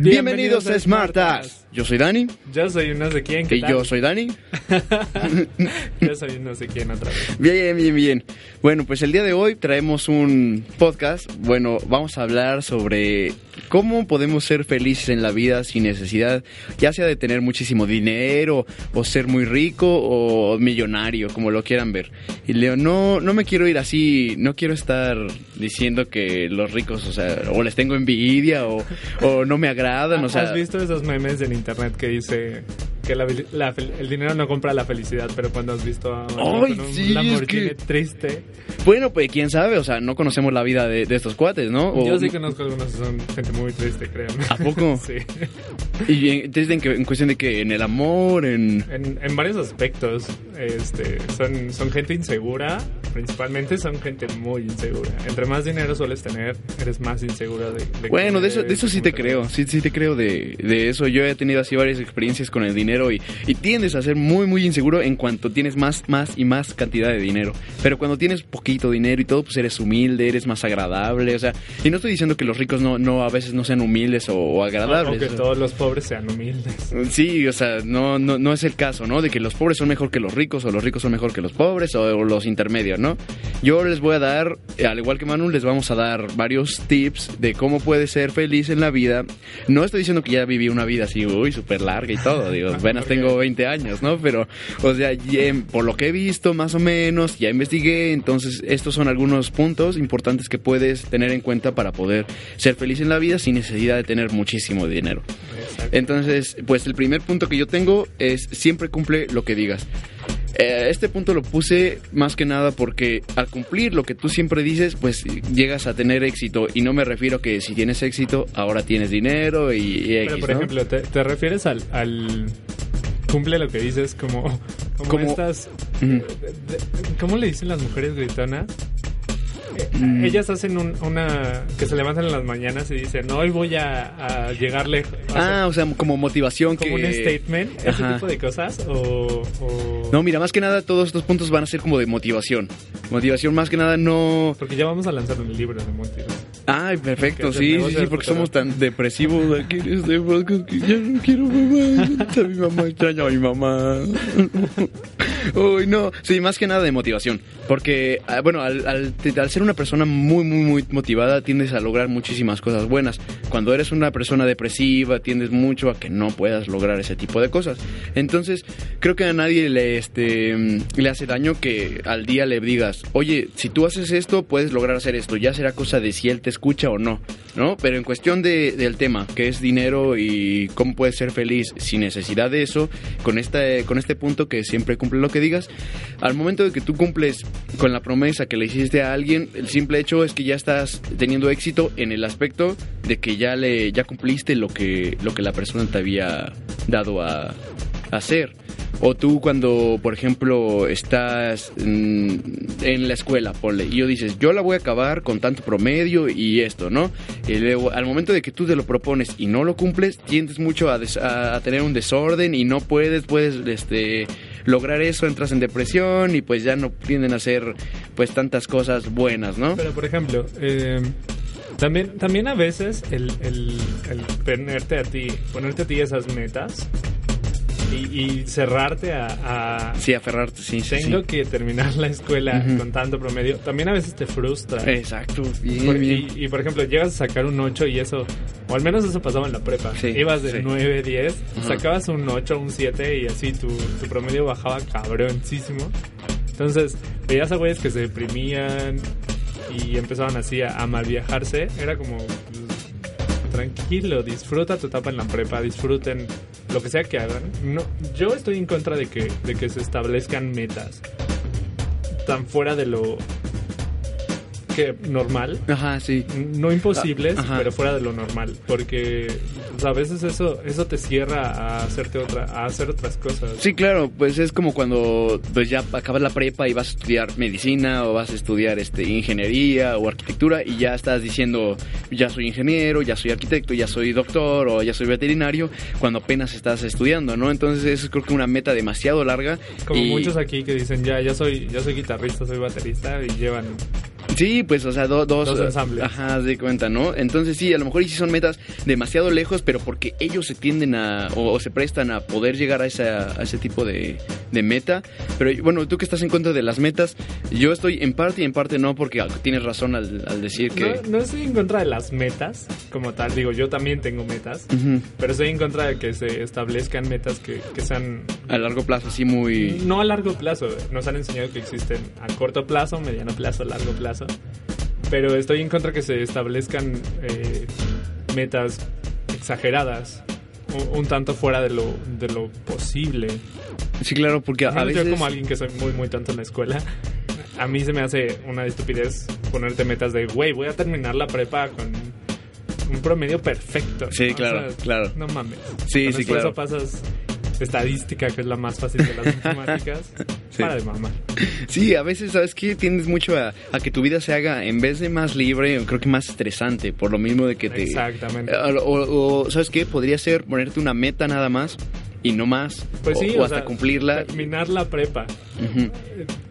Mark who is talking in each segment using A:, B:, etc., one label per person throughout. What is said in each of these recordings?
A: Bienvenidos a Smartas. Yo soy Dani.
B: Yo soy un no sé quién. ¿qué
A: Y yo soy Dani.
B: Yo soy un no sé quién otra vez.
A: Bien, bien, bien. Bueno, pues el día de hoy traemos un podcast. Bueno, vamos a hablar sobre cómo podemos ser felices en la vida sin necesidad, ya sea de tener muchísimo dinero, o ser muy rico, o millonario, como lo quieran ver. Y Leo, no, no me quiero ir así, no quiero estar diciendo que los ricos, o sea, o les tengo envidia, o, o no me agradan, o sea...
B: ¿Has visto esos memes en internet que dice que la- la el dinero no compra la felicidad, pero cuando has visto a
A: Ay,
B: con un
A: sí, es
B: Lamborghini
A: que-
B: triste?
A: Bueno, pues quién sabe, o sea, no conocemos la vida de, de estos cuates, ¿no? O-
B: Yo sí conozco algunos que son gente muy triste, créanme.
A: ¿A poco?
B: sí.
A: Y en, entonces, en, que- en cuestión de que en el amor, en...
B: En, en varios aspectos, este, son, son gente insegura, principalmente son gente muy insegura. Entre más dinero sueles tener, eres más insegura de, de
A: Bueno, de eso, de eso sí te creo, sí, sí te creo de, de eso. Yo he tenido así varias experiencias con el dinero y, y tiendes a ser muy, muy inseguro en cuanto tienes más, más y más cantidad de dinero. Pero cuando tienes poquito dinero y todo, pues eres humilde, eres más agradable, o sea... Y no estoy diciendo que los ricos no, no a veces no sean humildes o, o
B: O
A: agradables.
B: que
A: o sea.
B: todos los pobres sean humildes.
A: Sí, o sea, no, no, no es el caso, ¿no? De que los pobres son mejor que los ricos o los ricos son mejor que los pobres o, o los intermedios, ¿no? Yo les voy a dar, al igual que Manu, les vamos a dar varios tips de cómo puedes ser feliz en la vida. No estoy diciendo que ya viví una vida así, uy, súper larga y todo, digo, apenas tengo 20 años, ¿no? Pero, o sea, ya, por lo que he visto más o menos, ya investigué, entonces estos son algunos puntos importantes que puedes tener en cuenta para poder ser feliz en la vida sin necesidad de tener muchísimo dinero.
B: Exacto.
A: Entonces, pues el primer punto que yo tengo es siempre cumple lo que digas. Eh, este punto lo puse más que nada porque al cumplir lo que tú siempre dices, pues llegas a tener éxito. Y no me refiero a que si tienes éxito, ahora tienes dinero y, y
B: Pero,
A: X,
B: por
A: ¿no?
B: ejemplo, ¿te, te refieres al, al cumple lo que dices como, como,
A: Como-
B: estas... ¿Cómo le dicen las mujeres gritonas?
A: Mm.
B: Ellas hacen un- una... que se levantan en las mañanas y dicen, hoy voy a, a llegar lejos.
A: Ah, o sea, como motivación
B: como
A: que...
B: un statement, ese tipo de cosas, o... o-
A: No, mira, más que nada todos estos puntos van a ser como de motivación. Motivación más que nada no...
B: Porque ya vamos a lanzar un libro de motivación.
A: Ay, perfecto, sí, sí, sí, porque somos tan depresivos aquí en este podcast que ya no quiero mamá. A mi mamá extraño a mi mamá. Uy, no, sí, más que nada de motivación. Porque, ah, bueno, al, al- al ser una persona muy, muy, muy motivada, tiendes a lograr muchísimas cosas buenas. Cuando eres una persona depresiva, tiendes mucho a que no puedas lograr ese tipo de cosas. Entonces, creo que a nadie le, este, mm, le hace daño que al día le digas, oye, si tú haces esto, puedes lograr hacer esto. Ya será cosa de si él te escucha o no, ¿no? Pero en cuestión de, del tema, que es dinero y cómo puedes ser feliz sin necesidad de eso, con este, con este punto que siempre cumple lo que digas, al momento de que tú cumples con la promesa que le hiciste a alguien, el simple hecho es que ya estás teniendo éxito en el aspecto de que ya le ya cumpliste lo que lo que la persona te había dado a, hacer. O tú cuando, por ejemplo, estás mm, en la escuela, ponle, y yo dices, yo la voy a acabar con tanto promedio y esto, ¿no? Y luego, al momento de que tú te lo propones y no lo cumples, tiendes mucho a, des- a tener un desorden y no puedes, puedes, este, lograr eso, entras en depresión y pues ya no tienden a hacer, pues, tantas cosas buenas, ¿no?
B: Pero, por ejemplo, eh, también, también a veces el, el, el ponerte a ti, ponerte a ti esas metas y, y cerrarte a, a
A: Sí, aferrarte, sí, sí,
B: tengo
A: sí.
B: que terminar la escuela
A: Ujú.
B: con tanto promedio, también a veces te frustra.
A: Exacto, bien,
B: Por-
A: bien.
B: y, y, por ejemplo, llegas a sacar un 8 y eso, o al menos eso pasaba en la prepa.
A: Sí,
B: Ibas de
A: sí.
B: 9, 10,
A: Ajá.
B: sacabas un 8, un 7 y así tu, tu promedio bajaba cabroncísimo. Entonces, veías a güeyes que se deprimían y empezaban así a, a mal viajarse. Era como, pues, tranquilo, disfruta tu etapa en la prepa, disfruten lo que sea que hagan. No, yo estoy en contra de que, de que se establezcan metas tan fuera de lo normal.
A: Ajá, sí.
B: No imposibles,
A: Ah, ajá.
B: pero fuera de lo normal. Porque o sea, a veces eso, eso te cierra a hacerte otra, a hacer otras cosas.
A: Sí, claro, pues es como cuando pues ya acabas la prepa y vas a estudiar medicina o vas a estudiar este ingeniería o arquitectura y ya estás diciendo ya soy ingeniero, ya soy arquitecto, ya soy doctor o ya soy veterinario cuando apenas estás estudiando, ¿no? Entonces es creo que una meta demasiado larga.
B: Como
A: y-
B: muchos aquí que dicen, ya, ya soy, ya soy guitarrista, soy baterista y llevan
A: Sí, pues, o sea, do- dos,
B: Dos ensambles.
A: Ajá, de cuenta, ¿no? Entonces sí, a lo mejor sí son metas demasiado lejos, pero porque ellos se tienden a, o, o se prestan a poder llegar a, esa, a ese tipo de, de meta. Pero bueno, tú que estás en contra de las metas, yo estoy en parte y en parte no, porque tienes razón al, al decir que...
B: No, no estoy en contra de las metas como tal. Digo, yo también tengo metas. Pero estoy en contra de que se establezcan metas que, que sean...
A: A largo plazo, sí, muy...
B: No a largo plazo. Nos han enseñado que existen a corto plazo, mediano plazo, largo plazo. Pero estoy en contra que se establezcan eh, metas exageradas. Un, un tanto fuera de lo, de lo posible.
A: Sí, claro, porque a, veces...
B: Yo como alguien que soy muy, muy tonto en la escuela, a mí se me hace una estupidez ponerte metas de, güey, voy a terminar la prepa con un promedio perfecto.
A: Sí,
B: ¿no?
A: claro, claro.
B: No mames.
A: Sí, sí, claro.
B: pasas estadística, que es la más fácil de las matemáticas.
A: Sí.
B: Para de mamá.
A: Sí, a veces, ¿sabes qué? Tiendes mucho a, a que tu vida se haga, en vez de más libre, creo que más estresante, por lo mismo de que te...
B: Exactamente.
A: O, ¿sabes qué? Podría ser ponerte una meta nada más y no más.
B: Pues
A: o,
B: sí,
A: o
B: o
A: hasta
B: sea,
A: cumplirla.
B: Terminar la prepa.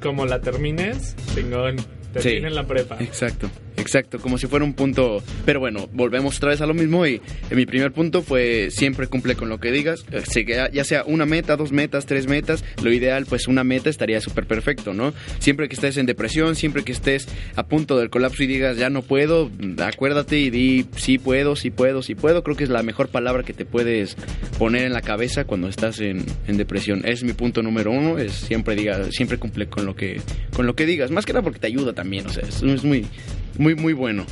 B: Como la termines, chingón. Terminen la prepa.
A: Exacto, exacto, como si fuera un punto. Pero bueno, volvemos otra vez a lo mismo y eh, mi primer punto fue siempre cumple con lo que digas, eh, ya sea una meta, dos metas, tres metas, lo ideal pues una meta estaría súper perfecto, ¿no? Siempre que estés en depresión, siempre que estés a punto del colapso y digas ya no puedo, mm, acuérdate y di sí puedo, sí puedo, sí puedo, creo que es la mejor palabra que te puedes poner en la cabeza cuando estás en, depresión. Es mi punto número uno, es siempre diga, siempre cumple con lo que, con lo que digas, más que nada porque te ayuda también, o sea, es muy, muy, muy bueno.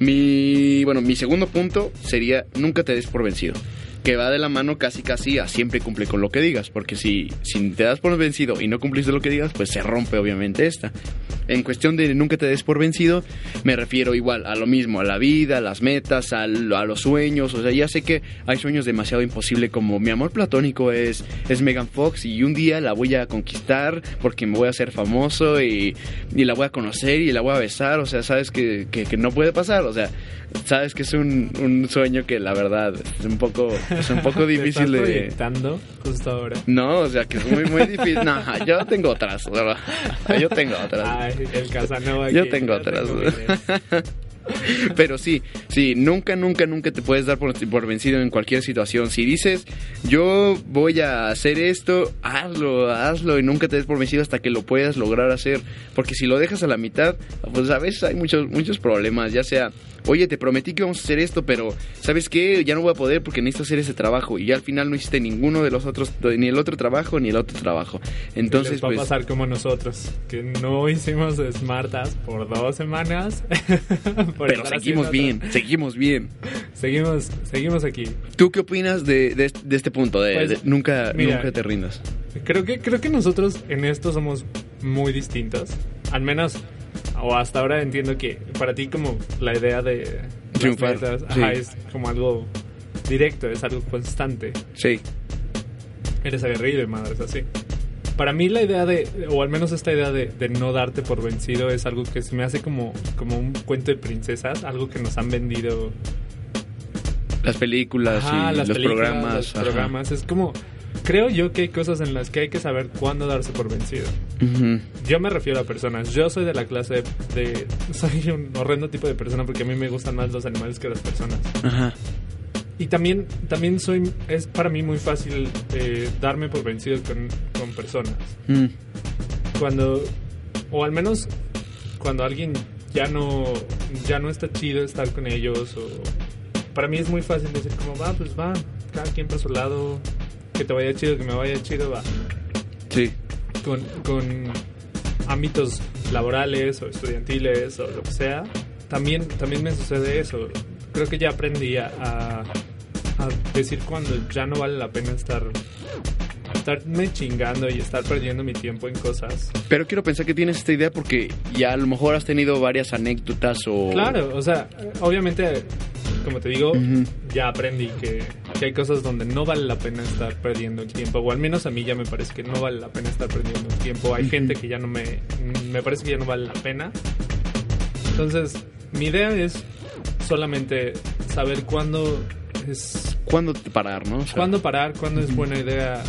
A: Mi, bueno, mi segundo punto sería nunca te des por vencido. Que va de la mano casi casi a siempre cumple con lo que digas. Porque si, si te das por vencido y no cumpliste lo que digas, pues se rompe obviamente esta. En cuestión de nunca te des por vencido, me refiero igual a lo mismo, a la vida, a las metas, al- a, los sueños. O sea, ya sé que hay sueños demasiado imposibles como mi amor platónico es, es Megan Fox y un día la voy a conquistar porque me voy a hacer famoso y, y la voy a conocer y la voy a besar. O sea, sabes que, que, que no puede pasar. O sea, sabes que es un, un sueño que la verdad es un poco, es un poco
B: ¿Te
A: difícil
B: estás
A: de...
B: proyectando justo ahora?
A: No, o sea, que es muy, muy difícil. No, yo tengo otras. ¿verdad? Yo tengo otras.
B: Ay, el Casanova.
A: Yo tengo otras.
B: tengo.
A: Pero sí, sí, nunca, nunca, nunca te puedes dar por, por vencido en cualquier situación. Si dices, yo voy a hacer esto, hazlo, hazlo y nunca te des por vencido hasta que lo puedas lograr hacer. Porque si lo dejas a la mitad, pues a veces hay muchos, muchos problemas, ya sea, oye, te prometí que vamos a hacer esto, pero ¿sabes qué? Ya no voy a poder porque necesito hacer ese trabajo. Y ya al final no hiciste ninguno de los otros, ni el otro trabajo, ni el otro trabajo. Entonces,
B: les va
A: pues...
B: a pasar como nosotros, que no hicimos Smartas por dos semanas.
A: Pero seguimos bien, seguimos bien.
B: Seguimos, seguimos aquí.
A: ¿Tú qué opinas de, de, de este punto? De,
B: Pues,
A: de nunca,
B: mira.
A: nunca te rindas.
B: Creo que, creo que nosotros en esto somos muy distintos. Al menos, o hasta ahora entiendo que para ti como la idea de
A: Triunfar,
B: metas,
A: sí.
B: ajá, es como algo directo, es algo constante.
A: Sí.
B: Eres aguerrido y madres así. Para mí la idea de, o al menos esta idea de, de no darte por vencido es algo que se me hace como, como un cuento de princesas, algo que nos han vendido
A: Las películas
B: Ajá,
A: y
B: las
A: los
B: películas,
A: programas.
B: los
A: ajá.
B: programas. Es como, creo yo que hay cosas en las que hay que saber cuándo darse por vencido. Yo me refiero a personas. Yo soy de la clase de, Soy un horrendo tipo de persona porque a mí me gustan más los animales que las personas.
A: Ajá.
B: Y también, también soy... Es para mí muy fácil eh, darme por vencido con, con personas.
A: Mm.
B: Cuando... O al menos cuando alguien ya no... Ya no está chido estar con ellos o... Para mí es muy fácil decir como, va, pues va. Cada quien por su lado. Que te vaya chido, que me vaya chido, va
A: Sí.
B: con, con ámbitos laborales o estudiantiles o lo que sea, también, también me sucede eso. Creo que ya aprendí a, a- a decir cuando ya no vale la pena estar estarme chingando y estar perdiendo mi tiempo en cosas.
A: Pero quiero pensar que tienes esta idea porque ya a lo mejor has tenido varias anécdotas o...
B: Claro, o sea, obviamente, como te digo, ya aprendí que, que hay cosas donde no vale la pena estar perdiendo el tiempo, o al menos a mí ya me parece que no vale la pena estar perdiendo el tiempo. Hay gente que ya no me, me parece que ya no vale la pena. Entonces, mi idea es solamente saber cuándo es
A: ¿Cuándo parar, no? O sea,
B: cuándo parar, cuándo es buena idea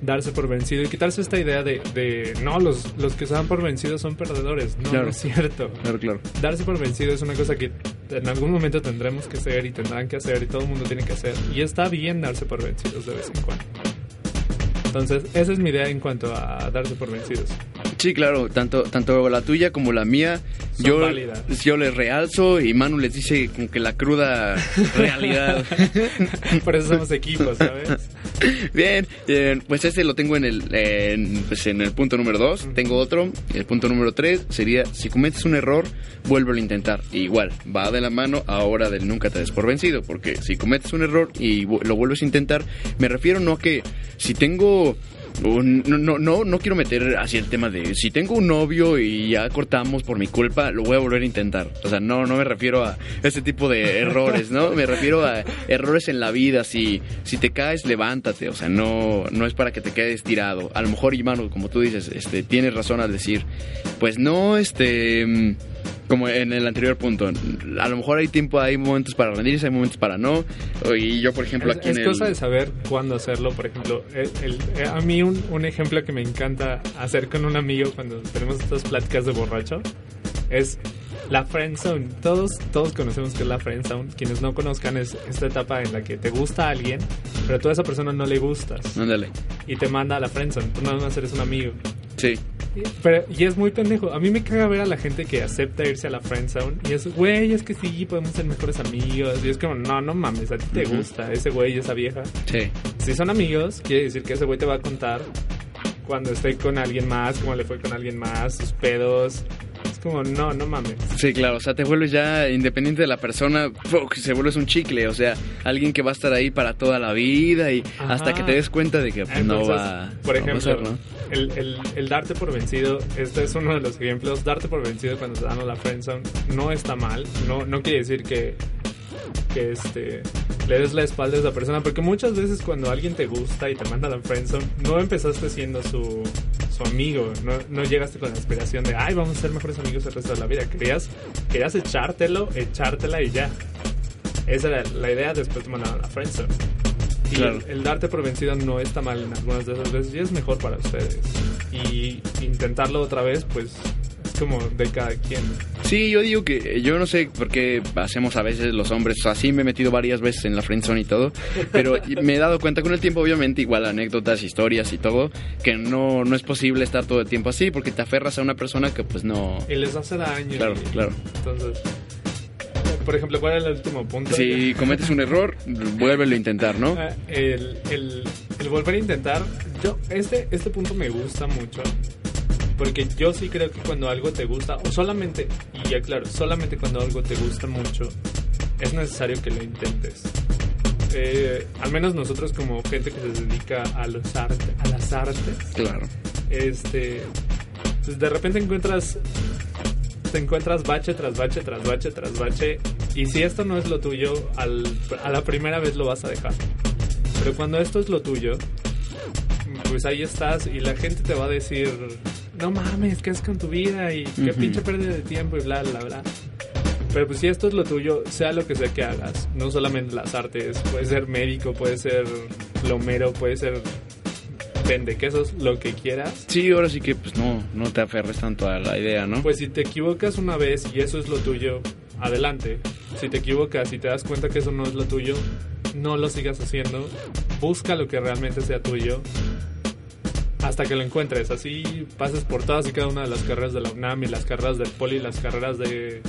B: darse por vencido y quitarse esta idea de, de no, los, los que se dan por vencidos son perdedores. No,
A: Claro.
B: no es cierto.
A: Claro, claro.
B: Darse por vencido es una cosa que en algún momento tendremos que hacer y tendrán que hacer y todo el mundo tiene que hacer. Y está bien darse por vencidos de vez en cuando. Entonces, esa es mi idea en cuanto a darse por vencidos.
A: Sí, claro, tanto, tanto la tuya como la mía,
B: Son
A: yo,
B: válidas.
A: yo les realzo y Manu les dice como que la cruda realidad.
B: Por eso somos equipos, ¿sabes?
A: Bien, pues ese lo tengo en el, en, pues en el punto número 2. Tengo otro. El punto número 3 sería, si cometes un error, vuélvelo a intentar. Igual, va de la mano ahora del nunca te des por vencido. Porque si cometes un error y lo vuelves a intentar, me refiero no a que si tengo... un- no, no, no, quiero meter así el tema de si tengo un novio y ya cortamos por mi culpa, lo voy a volver a intentar. O sea, no, no me refiero a ese tipo de errores, ¿no? Me refiero a errores en la vida. Si, si te caes, levántate. O sea, no, no es para que te quedes tirado. A lo mejor, Iván, como tú dices, este, tienes razón al decir, pues no, este, mm, como en el anterior punto, a lo mejor hay tiempo, hay momentos para rendirse, hay momentos para no. Y yo, por ejemplo,
B: Es,
A: aquí
B: es
A: en el...
B: cosa de saber cuándo hacerlo. Por ejemplo, el- el- eh, a mí un, un ejemplo que me encanta hacer con un amigo cuando tenemos estas pláticas de borracho es la friend zone. Todos, todos conocemos que es la friend zone. Quienes no conozcan es esta etapa en la que te gusta a alguien, pero tú a esa persona no le gustas
A: Ándale.
B: y te manda a la friend zone. Tú nada más eres un amigo.
A: Sí.
B: Y- Pero, y es muy pendejo. A mí me caga ver a la gente que acepta irse a la friend zone y es, güey, es que sí, podemos ser mejores amigos. Y es como, no, no mames, a ti te gusta ese güey, esa vieja.
A: Sí.
B: Si son amigos, quiere decir que ese güey te va a contar cuando esté con alguien más, cómo le fue con alguien más, sus pedos. Como, no, no mames.
A: Sí, claro, o sea, te vuelves ya independiente de la persona, se vuelves un chicle, o sea, alguien que va a estar ahí para toda la vida y
B: Ajá.
A: hasta que te des cuenta de que no va,
B: por
A: no va a
B: ejemplo,
A: ser, ¿no?
B: el, el- el darte por vencido, este es uno de los ejemplos. Darte por vencido cuando te dan a la friendzone no está mal. No, no quiere decir que, que este, le des la espalda a esa persona. Porque muchas veces cuando alguien te gusta y te manda a la friendzone, no empezaste siendo su, amigo. No, no llegaste con la aspiración de, ay, vamos a ser mejores amigos el resto de la vida. Querías, querías echártelo, echártela y ya. Esa era la idea, después te mandaron a la friendzone. Y
A: Claro.
B: el, el darte por vencido no está mal en algunas de esas veces y es mejor para ustedes. Y intentarlo otra vez, pues es como de cada quien.
A: Sí, yo digo que yo no sé por qué hacemos a veces los hombres, o sea, sí me he metido varias veces en la friendzone y todo, pero me he dado cuenta con el tiempo, obviamente, igual anécdotas, historias y todo, que no, no es posible estar todo el tiempo así porque te aferras a una persona que pues no...
B: Y les hace daño.
A: Claro,
B: y-
A: claro.
B: Entonces, por ejemplo, ¿cuál era el último punto?
A: Si cometes un error, vuélvelo a intentar, ¿no?
B: Ah, el, el- el volver a intentar. Yo, este, este punto me gusta mucho. Porque yo sí creo que cuando algo te gusta, o solamente, y ya claro, solamente cuando algo te gusta mucho, es necesario que lo intentes. Eh, al menos nosotros como gente que se dedica a los arte, a las artes,
A: Claro.
B: este, pues de repente encuentras, te encuentras bache tras bache tras bache tras bache, y si esto no es lo tuyo, al, a la primera vez lo vas a dejar. Pero cuando esto es lo tuyo, pues ahí estás y la gente te va a decir, no mames, ¿qué es con tu vida? Y qué
A: Ujú.
B: pinche pérdida de tiempo y bla, bla, bla. Pero pues si esto es lo tuyo, sea lo que sea que hagas, no solamente las artes, puede ser médico, puede ser plomero, puede ser vende quesos, lo que quieras.
A: Sí, ahora sí que pues no, no te aferres tanto a la idea, ¿no?
B: Pues si te equivocas una vez y eso es lo tuyo, adelante. Si te equivocas y te das cuenta que eso no es lo tuyo, no lo sigas haciendo. Busca lo que realmente sea tuyo hasta que lo encuentres. Así pases por todas y cada una de las carreras de la UNAM y las carreras del Poli, las carreras de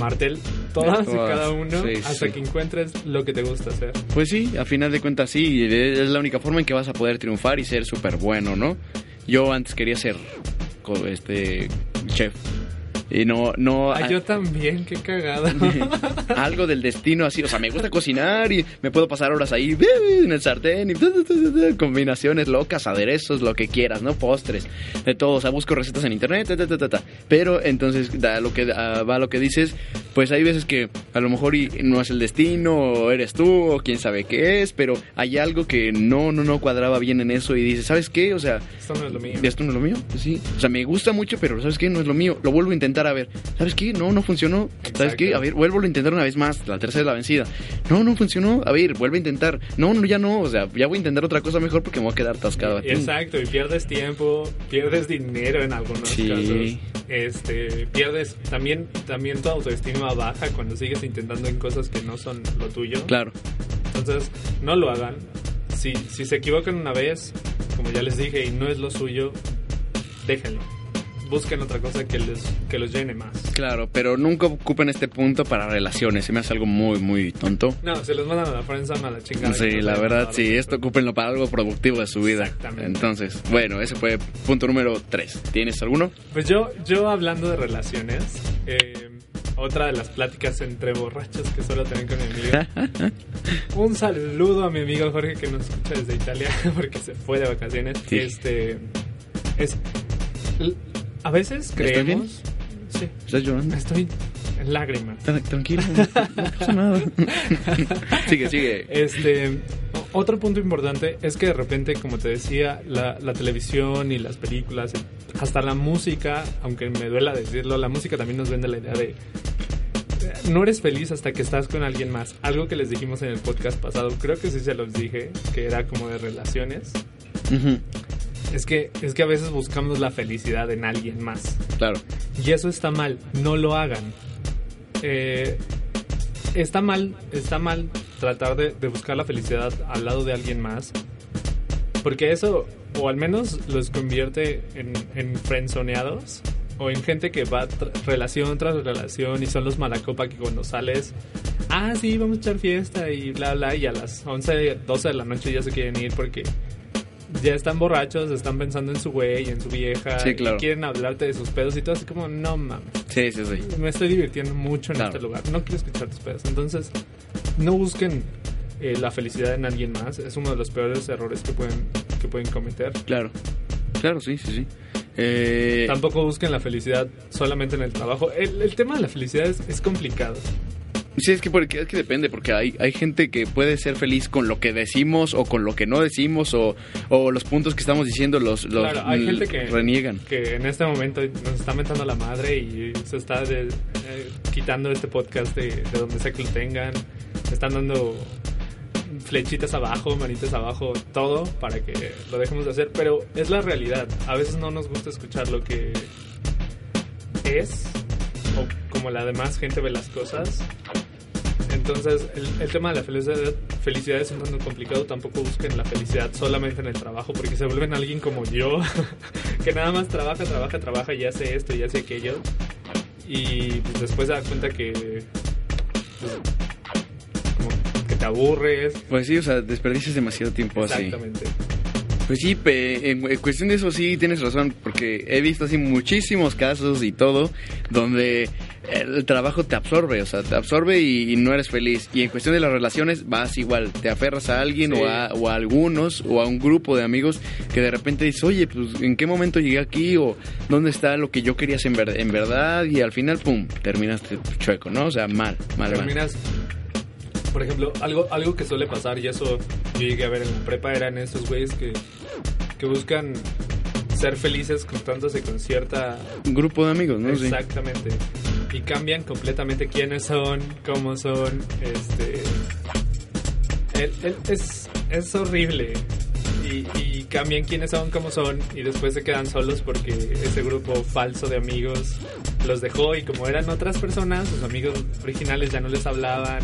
B: Martel, todas, y cada uno,
A: sí,
B: hasta
A: sí.
B: que encuentres lo que te gusta hacer.
A: Pues sí, a final de cuentas sí, es la única forma en que vas a poder triunfar y ser súper bueno, ¿no? Yo antes quería ser este chef. Y no, no...
B: Ah, yo también, qué cagada.
A: algo del destino así, o sea, me gusta cocinar y me puedo pasar horas ahí en el sartén y combinaciones locas, aderezos, lo que quieras, ¿no? Postres, de todo, o sea, busco recetas en internet, ta, ta, ta, ta, pero entonces da lo que va lo que dices, pues hay veces que a lo mejor y no es el destino, o eres tú, o quién sabe qué es, pero hay algo que no, no, no cuadraba bien en eso y dices, ¿sabes qué? O sea,
B: esto no es lo mío.
A: Esto no es lo mío, sí. O sea, me gusta mucho, pero ¿sabes qué? No es lo mío. Lo vuelvo a intentar a ver. ¿Sabes qué? No, no funcionó. ¿Sabes qué? A ver, vuelvo a intentar una vez más. La tercera es la vencida. No, no funcionó. A ver, vuelve a intentar. No, no, ya no. O sea, ya voy a intentar otra cosa mejor porque me voy a quedar atascado.
B: Exacto, y pierdes tiempo, pierdes dinero en algunos casos. Este, pierdes también, también tu autoestima baja cuando sigues intentando en cosas que no son lo tuyo.
A: Claro.
B: Entonces, no lo hagan. Si, si se equivocan una vez, como ya les dije, y no es lo suyo, déjenlo busquen otra cosa que les que los llene más.
A: Claro, pero nunca ocupen este punto para relaciones. Se me hace algo muy, muy tonto.
B: No, se los mandan a la prensa a la chingada.
A: Sí, la verdad, sí. Esto ocúpenlo para algo productivo de su vida. Exactamente. Entonces, bueno, ese fue punto número 3. ¿Tienes alguno?
B: Pues yo, yo hablando de relaciones, eh, otra de las pláticas entre borrachos que suelo tener con mi amigo. Un saludo a mi amigo Jorge que nos escucha desde Italia porque se fue de vacaciones. Este es a veces creemos.
A: Sí. ¿Estás llorando?
B: Estoy en lágrimas.
A: Tranquilo, no pasa nada. sigue, sigue.
B: Este, otro punto importante es que de repente, como te decía, la, la, televisión y las películas, hasta la música, aunque me duela decirlo, la música también nos vende la idea de no eres feliz hasta que estás con alguien más. Algo que les dijimos en el podcast pasado, creo que sí se los dije, que era como de relaciones. Es que, es que a veces buscamos la felicidad en alguien más.
A: Claro.
B: Y eso está mal, no lo hagan. Eh, está mal, está mal tratar de, buscar la felicidad al lado de alguien más. Porque eso, o al menos los convierte en, en frenzoneados o en gente que va relación tras relación y son los malacopa que cuando sales, ah, sí, vamos a echar fiesta y bla, bla, y a las 11, 12 de la noche ya se quieren ir porque ya están borrachos, están pensando en su güey, en su vieja, y quieren hablarte de sus pedos y todo así como, no mames.
A: Sí, sí, sí.
B: Me estoy divirtiendo mucho en este lugar, no quiero escuchar tus pedos. Entonces, no busquen eh, la felicidad en alguien más, es uno de los peores errores que pueden, que pueden cometer.
A: Claro, claro, sí, sí, sí. Eh...
B: Tampoco busquen la felicidad solamente en el trabajo. El, tema de la felicidad es, es complicado.
A: Sí, es que, porque, es que depende, porque hay, hay gente que puede ser feliz con lo que decimos o con lo que no decimos o, o los puntos que estamos diciendo los, los
B: claro, hay gente que,
A: reniegan.
B: Que en este momento nos está metiendo la madre y se está eh, quitando este podcast de, de donde sea que lo tengan. Están dando flechitas abajo, manitas abajo, todo para que lo dejemos de hacer, pero es la realidad. A veces no nos gusta escuchar lo que es o como la demás gente ve las cosas entonces, el, tema de la felicidad, felicidad es un tanto complicado. Tampoco busquen la felicidad solamente en el trabajo, porque se vuelven alguien como yo, que nada más trabaja, trabaja, trabaja y hace esto y hace aquello. Y pues, después se da cuenta que. Pues, que te aburres.
A: Pues sí, o sea, desperdicias demasiado tiempo
B: así. Exactamente.
A: Pues sí, en cuestión de eso sí tienes razón, porque he visto así muchísimos casos y todo, donde el trabajo te absorbe, o sea, te absorbe y, no eres feliz. Y en cuestión de las relaciones vas igual, te aferras a alguien o, a, o, a, algunos o a un grupo de amigos que de repente dices, oye, pues ¿en qué momento llegué aquí? o ¿dónde está lo que yo quería en, en verdad? Y al final, ¡pum!, terminaste chueco, ¿no? O sea, mal, mal.
B: Terminas... Por ejemplo, algo, algo que suele pasar, y eso yo llegué a ver en la prepa, eran esos güeyes que, que buscan ser felices contándose con cierta...
A: Un grupo de amigos, ¿no?
B: Exactamente. Y cambian completamente quiénes son, cómo son, este... es, es horrible. Y, y, cambian quiénes son, cómo son, y después se quedan solos porque ese grupo falso de amigos los dejó y como eran otras personas, sus amigos originales ya no les hablaban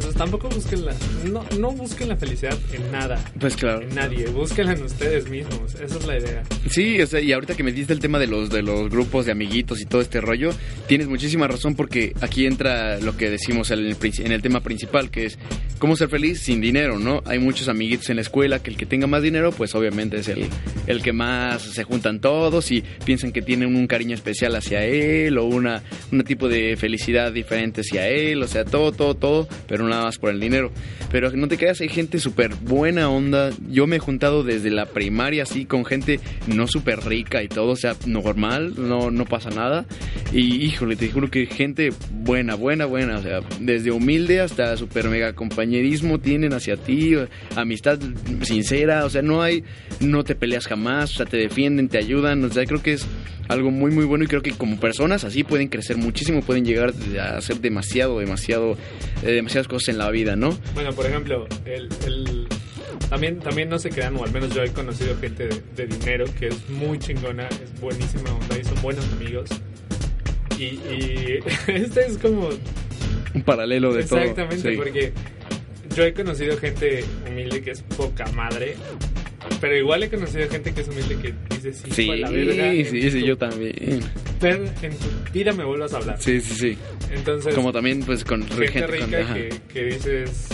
B: entonces tampoco busquen la, no, no busquen la felicidad en nada.
A: Pues claro.
B: En nadie, búsquenla en ustedes mismos, esa es la idea.
A: Sí, o sea, y ahorita que me diste el tema de los, de los grupos de amiguitos y todo este rollo, tienes muchísima razón porque aquí entra lo que decimos en el, en el tema principal, que es cómo ser feliz sin dinero, ¿no? Hay muchos amiguitos en la escuela que el que tenga más dinero, pues obviamente es el, el que más se juntan todos y piensan que tienen un cariño especial hacia él o una, un tipo de felicidad diferente hacia él, o sea, todo, todo, todo, pero nada más por el dinero. Pero no te creas, hay gente súper buena onda. Yo me he juntado desde la primaria así con gente no súper rica y todo, o sea, normal, no, no pasa nada. Y híjole, te juro que gente buena, buena, buena, o sea, desde humilde hasta súper mega compañerismo tienen hacia ti, amistad sincera, o sea, no hay, no te peleas jamás, o sea, te defienden, te ayudan, o sea, creo que es algo muy muy bueno y creo que como personas así pueden crecer muchísimo, pueden llegar a hacer demasiado, demasiado, eh, demasiadas cosas en la vida, ¿no?
B: Bueno, por ejemplo, el, el- también, también no se crean, o al menos yo he conocido gente de, de dinero que es muy chingona, es buenísima onda y son buenos amigos. Y, y este es como
A: Un paralelo de todo.
B: Exactamente,
A: sí.
B: porque yo he conocido gente humilde que es poca madre, pero igual he conocido gente que es humilde que dice sí,
A: Sí,
B: la verga,
A: sí, sí,
B: tu
A: yo también.
B: per- en tu vida me vuelvas a hablar.
A: Sí, sí, sí.
B: Entonces,
A: Como también, pues, con
B: gente, rica que, que dices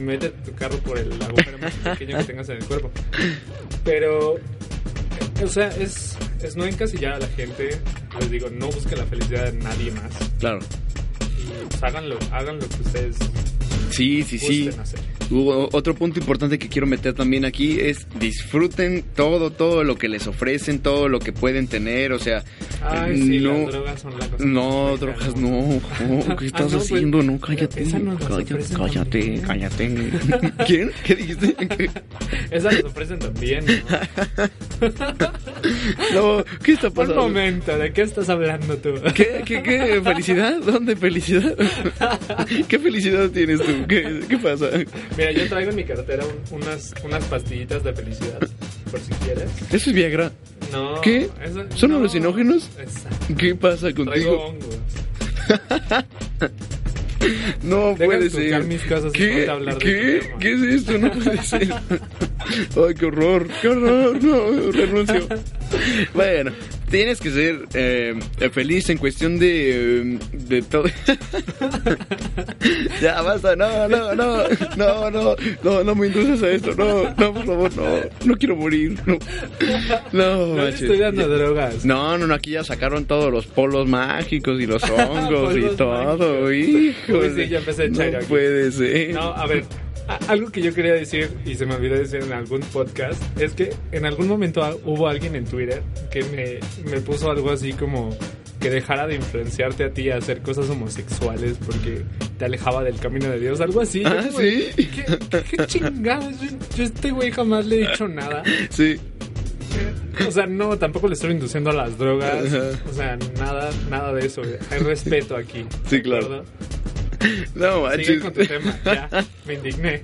B: mete tu carro por el agujero más pequeño que tengas en el cuerpo. Pero, o sea, es, es no encasillar a la gente. Les digo, no busque la felicidad de nadie más.
A: Claro.
B: Y pues, háganlo, hagan lo que ustedes
A: Sí, sí, sí.
B: hacer.
A: Otro punto importante que quiero meter también aquí es disfruten todo, todo lo que les ofrecen, todo lo que pueden tener, o sea,
B: Ay, sí,
A: no,
B: las drogas son la cosa
A: no, drogas no, no, ¿qué
B: Ah,
A: estás
B: no, pues,
A: haciendo? No, cállate,
B: esa nos
A: cállate,
B: ofrecen
A: cállate, cállate. ¿Quién? ¿Qué dijiste?
B: Esas las ofrecen también. ¿no?
A: No, ¿qué está
B: Un
A: pasando?
B: momento, ¿de qué estás hablando tú?
A: ¿Qué, qué, qué? ¿Felicidad? ¿Dónde felicidad? ¿Qué felicidad tienes tú? ¿Qué, qué pasa?
B: Mira, yo traigo en mi cartera un- unas, unas pastillitas de felicidad, por si quieres.
A: ¿Eso es Viagra?
B: No.
A: ¿Qué?
B: eso-
A: ¿Son
B: no.
A: alucinógenos?
B: Exacto.
A: ¿Qué pasa contigo? No
B: Déjame
A: puede ser.
B: mis cosas
A: ¿Qué?
B: hablar
A: ¿Qué? ¿Qué es esto? No puede ser. Ay, qué horror, qué horror. No, renuncio. Bueno, tienes que ser eh, feliz en cuestión de, eh, de todo. ya, basta. No, no, no. No, no. No, no me induces a esto. No, no, por favor, no. No quiero morir. No. No,
B: No
A: manches.
B: estoy dando drogas.
A: No, no, no, aquí ya sacaron todos los polos mágicos y los hongos y todo, hijo.
B: Uy, sí, ya empecé a echar
A: No
B: aquí.
A: puede ser.
B: No, a ver, algo que yo quería decir y se me olvidó decir en algún podcast es que en algún momento hubo alguien en Twitter que me, me puso algo así como que dejara de influenciarte a ti a hacer cosas homosexuales porque te alejaba del camino de Dios, algo así.
A: Ah, ¿sí?
B: ¿Qué, qué chingados? Yo, yo a este güey jamás le he dicho nada.
A: Sí.
B: O sea, no, tampoco le estoy induciendo a las drogas.
A: Ajá.
B: O sea, nada, nada de eso. Hay respeto aquí.
A: Sí,
B: ¿de
A: claro.
B: acuerdo?
A: No, manches.
B: con tu tema, ya. Me indigné.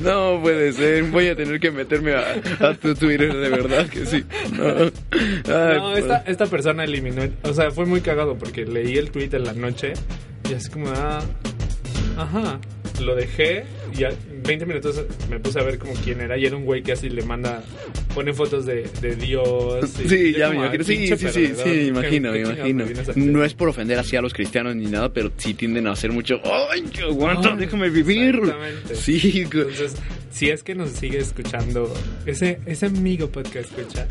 A: No puede ser. Voy a tener que meterme a, a tu Twitter, de verdad que sí. No, Ay,
B: No, esta, esta persona eliminó. O sea, fue muy cagado porque leí el tweet en la noche y así como, ah, ajá. Lo dejé y a 20 minutos me puse a ver como quién era y era un güey que así le manda, pone fotos de, de Dios. y
A: Sí, ya me imagino.
B: "Ay,
A: Sí, sí, sí, sí, me
B: ¿qué-
A: imagino,
B: qué
A: me imagino.
B: vienes a hacer?".
A: No es por ofender así a los cristianos ni nada, pero sí tienden a hacer mucho. ¡Ay, que aguanta!
B: Ay,
A: déjame vivir.
B: exactamente.
A: Sí,
B: Entonces, si es que nos sigue escuchando, ese, ese amigo podcast escucha,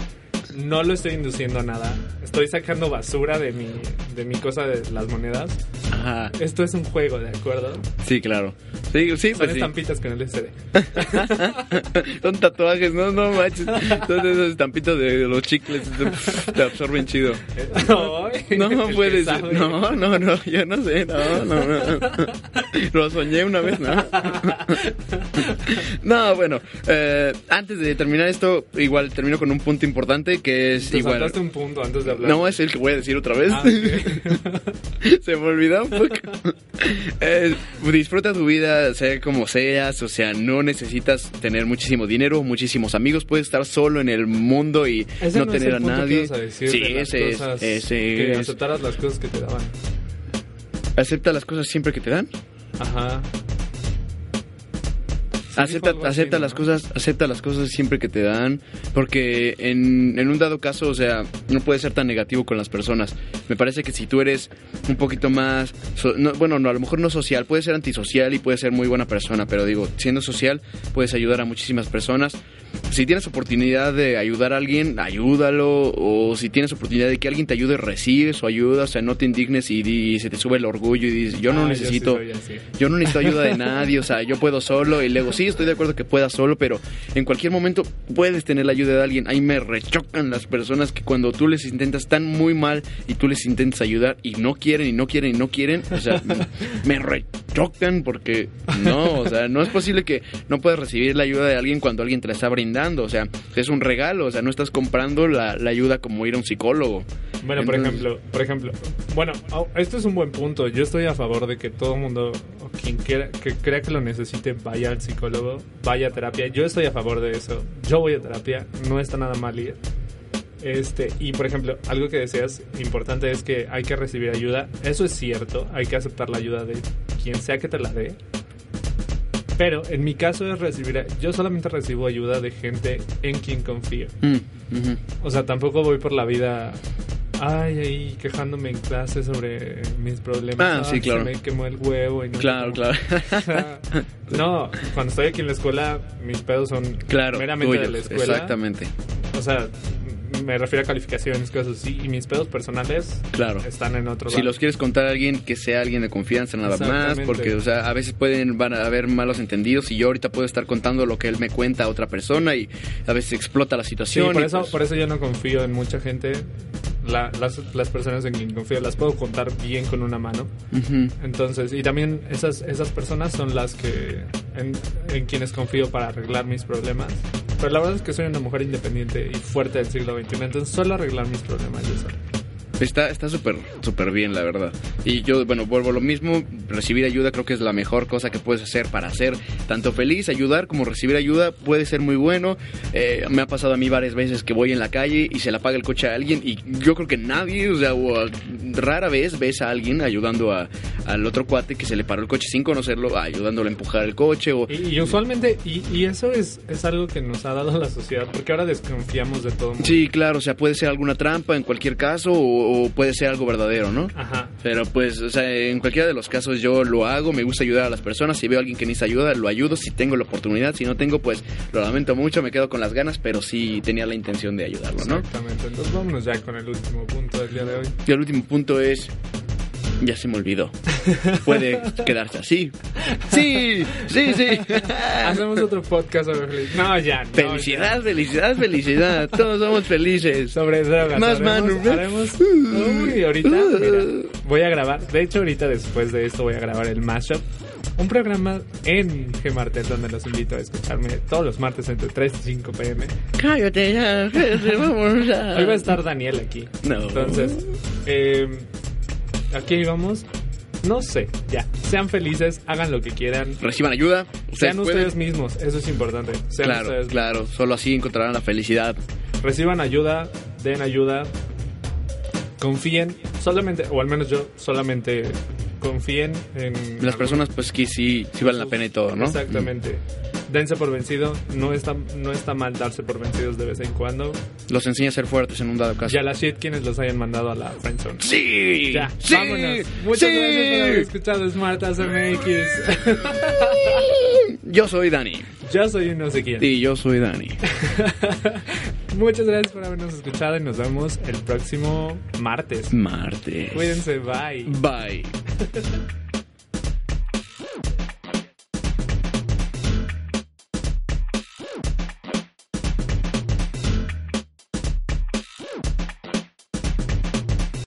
B: no lo estoy induciendo a nada. Estoy sacando basura de mi, de mi cosa de las monedas.
A: Ajá.
B: Esto es un juego, ¿de acuerdo?
A: Sí, claro. Sí, sí,
B: Son
A: pues sí.
B: estampitas con el SD.
A: Son tatuajes, no, no manches. Son esos estampitos de los chicles. Te absorben chido. No
B: el
A: puede
B: que
A: ser.
B: sabe.
A: No, no, no, yo no sé. No, no, no. Lo soñé una vez, ¿no? No, bueno. eh, antes de terminar esto, igual termino con un punto importante que es
B: Te
A: igual.
B: saltaste un punto antes de hablar.
A: No, es el que voy a decir otra vez.
B: Ah.
A: Se me olvidó un poco. Eh, disfruta tu vida, sea como seas, o sea, no necesitas tener muchísimo dinero, muchísimos amigos, puedes estar solo en el mundo y
B: Ese
A: no, tener a nadie.
B: ibas a decir
A: sí, ese es, ese
B: que
A: es.
B: aceptaras las cosas que te daban.
A: Acepta las cosas siempre que te dan.
B: Ajá.
A: Acepta,
B: así,
A: acepta
B: ¿no?
A: las cosas, acepta las cosas siempre que te dan, porque en, en un dado caso, o sea, no puedes ser tan negativo con las personas. Me parece que si tú eres un poquito más, so- no, bueno, no, a lo mejor no social, puedes ser antisocial y puedes ser muy buena persona, pero digo, siendo social, puedes ayudar a muchísimas personas. Si tienes oportunidad de ayudar a alguien, ayúdalo, o si tienes oportunidad de que alguien te ayude, recibe su ayuda, o sea, no te indignes y, se te sube el orgullo y dices, yo no
B: Ah, yo sí
A: necesito... Yo no necesito ayuda de nadie, o sea, yo puedo solo y luego sí, estoy de acuerdo que puedas solo, pero en cualquier momento puedes tener la ayuda de alguien. Ahí me rechocan las personas que cuando tú les intentas están muy mal y tú les intentas ayudar y no quieren y no quieren y no quieren, o sea, me rechocan porque no, o sea, no es posible que no puedas recibir la ayuda de alguien cuando alguien te la está brindando, o sea, es un regalo, o sea, no estás comprando la, la ayuda como ir a un psicólogo.
B: Bueno, por ejemplo, por ejemplo, bueno, oh, esto es un buen punto. Yo estoy a favor de que todo mundo, o quien quiera, que crea que lo necesite, vaya al psicólogo, vaya a terapia. Yo estoy a favor de eso. Yo voy a terapia, no está nada mal ir. Este, y por ejemplo, algo que decías importante es que hay que recibir ayuda. Eso es cierto, hay que aceptar la ayuda de quien sea que te la dé. Pero en mi caso es recibir, yo solamente recibo ayuda de gente en quien confío.
A: Mm.
B: O sea, tampoco voy por la vida, ay, ahí quejándome en clase sobre mis problemas.
A: Ah, sí, claro.
B: Se me quemó el huevo y no.
A: Claro,
B: como-
A: claro.
B: O sea, no, cuando estoy aquí en la escuela, mis pedos son
A: Claro,
B: meramente de la escuela.
A: exactamente.
B: O sea, me refiero a calificaciones, cosas así. Y mis pedos personales
A: Claro.
B: están en otro
A: Si
B: lado.
A: los quieres contar a alguien que sea alguien de confianza nada más, porque o sea, a veces pueden van a haber malos entendidos y yo ahorita puedo estar contando lo que él me cuenta a otra persona y a veces explota la
B: Sí,
A: situación.
B: por
A: y,
B: eso,
A: pues,
B: por eso yo no confío en mucha gente. La- las, las personas en quien confío las puedo contar bien con una mano.
A: ujú.
B: Entonces, y también esas, esas personas son las que en, en quienes confío para arreglar mis problemas. Pero la verdad es que soy una mujer independiente y fuerte del siglo XXI, entonces solo arreglar mis problemas yo solo.
A: Está está súper súper bien, la verdad. Y yo, bueno, vuelvo a lo mismo, recibir ayuda creo que es la mejor cosa que puedes hacer para ser tanto feliz, ayudar como recibir ayuda puede ser muy bueno. Eh, me ha pasado a mí varias veces que voy en la calle y se le apaga el coche a alguien y yo creo que nadie, o sea, o, rara vez ves a alguien ayudando a, al otro cuate que se le paró el coche sin conocerlo, ayudándole a empujar el coche o...
B: Y, y usualmente, y, y eso es, es algo que nos ha dado la sociedad, porque ahora desconfiamos de todo mundo.
A: Sí, claro, o sea, puede ser alguna trampa en cualquier caso o, o puede ser algo verdadero, ¿no?
B: Ajá.
A: Pero pues, o sea, en cualquiera de los casos yo lo hago, me gusta ayudar a las personas, si veo a alguien que necesita ayuda, lo ayudo, si tengo la oportunidad, si no tengo, pues lo lamento mucho, me quedo con las ganas, pero sí tenía la intención de ayudarlo, ¿no?
B: Exactamente. Entonces vámonos ya con el último punto del día de hoy.
A: Y el último punto es... Ya se me olvidó. Puede quedarse así. Sí, sí, sí.
B: Hacemos otro podcast sobre felicidad. No, ya. no,
A: Felicidad, felicidad, felicidad. Todos somos felices.
B: Sobre drogas.
A: Más
B: haremos, haremos- Uy, ahorita, mira, voy a grabar. De hecho, ahorita después de esto voy a grabar el Mashup. Un programa en Gmartes donde los invito a escucharme todos los martes entre 3 y 5 pm.
A: Cállate ya, vamos a...
B: Hoy va a estar Daniel aquí.
A: No.
B: Entonces, eh, aquí vamos. No sé, ya. Sean felices, hagan lo que quieran.
A: Reciban ayuda.
B: Sean
A: pueden.
B: ustedes mismos, eso es importante. Sean
A: Claro,
B: ustedes
A: claro. Solo así encontrarán la felicidad.
B: reciban ayuda, den ayuda, confíen, solamente, o al menos yo solamente confíen en
A: Las personas, pues que sí, sí valen la pena y todo, ¿no?
B: Exactamente. Dense por vencido, no está, no está mal darse por vencidos de vez en cuando.
A: Los enseña a ser fuertes en un dado caso.
B: Ya la shit quienes los hayan mandado a la friendzone.
A: ¡Sí!
B: Ya,
A: ¡Sí!
B: vámonos. Muchas
A: ¡Sí!
B: gracias por haber escuchado Smart as MX.
A: Yo soy Dani.
B: Yo soy un no sé quién.
A: Y yo soy Dani.
B: Muchas gracias por habernos escuchado y nos vemos el próximo martes.
A: Martes.
B: Cuídense, bye.
A: Bye.